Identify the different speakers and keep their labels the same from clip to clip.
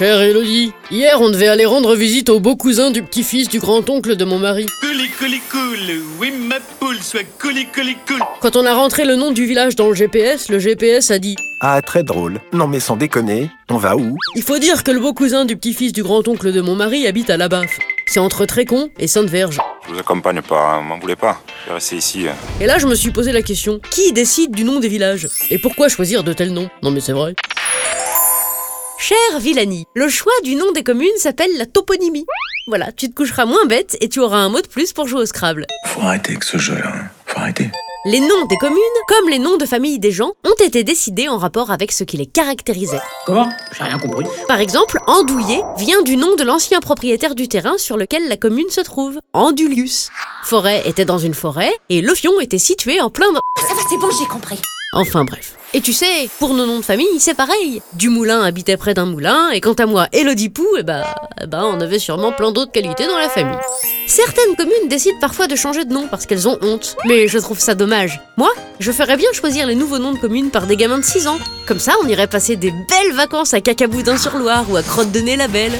Speaker 1: Chère Elodie, hier on devait aller rendre visite au beau cousin du petit-fils du grand-oncle de mon mari.
Speaker 2: Cool, oui ma poule, soit cool.
Speaker 1: Quand on a rentré le nom du village dans le GPS, le GPS a dit
Speaker 3: Ah, très drôle. Non mais sans déconner, on va où?
Speaker 1: Il faut dire que le beau cousin du petit-fils du grand-oncle de mon mari habite à la Baffe. C'est entre Trécon et Sainte-Verge.
Speaker 4: Je vous accompagne pas, hein, m'en voulez pas. Je vais rester ici. euh.
Speaker 1: Et là je me suis posé la question, qui décide du nom des villages? Et pourquoi choisir de tels noms? Non mais c'est vrai. Cher Villani, le choix du nom des communes s'appelle la toponymie. Voilà, tu te coucheras moins bête et tu auras un mot de plus pour jouer au Scrabble.
Speaker 5: Faut arrêter avec ce jeu-là. hein. Faut arrêter.
Speaker 1: Les noms des communes, comme les noms de famille des gens, ont été décidés en rapport avec ce qui les caractérisait.
Speaker 6: Comment? J'ai rien compris.
Speaker 1: Par exemple, Andouillé vient du nom de l'ancien propriétaire du terrain sur lequel la commune se trouve, Andulius. Forêt était dans une forêt et Lofion était situé en plein dans...
Speaker 7: Ça va, c'est bon, j'ai compris.
Speaker 1: Enfin bref. Et tu sais, pour nos noms de famille, c'est pareil. Dumoulin habitait près d'un moulin, et quant à moi, Elodie Pou, eh ben, eh ben, on avait sûrement plein d'autres qualités dans la famille. Certaines communes décident parfois de changer de nom parce qu'elles ont honte, mais je trouve ça dommage. Moi, je ferais bien choisir les nouveaux noms de communes par des gamins de 6 ans. Comme ça, on irait passer des belles vacances à Cacaboudin-sur-Loire ou à Crotte-de-Nez-la-Belle.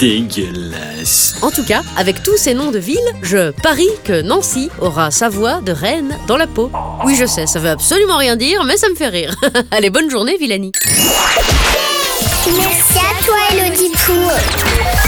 Speaker 6: dégueulasse.
Speaker 1: En tout cas, avec tous ces noms de villes, je parie que Nancy aura sa voix de reine dans la peau. Oui, je sais, ça veut absolument rien dire, mais ça me fait rire. Allez, bonne journée, Villani.
Speaker 7: Merci à toi, Pou.
Speaker 8: Chanson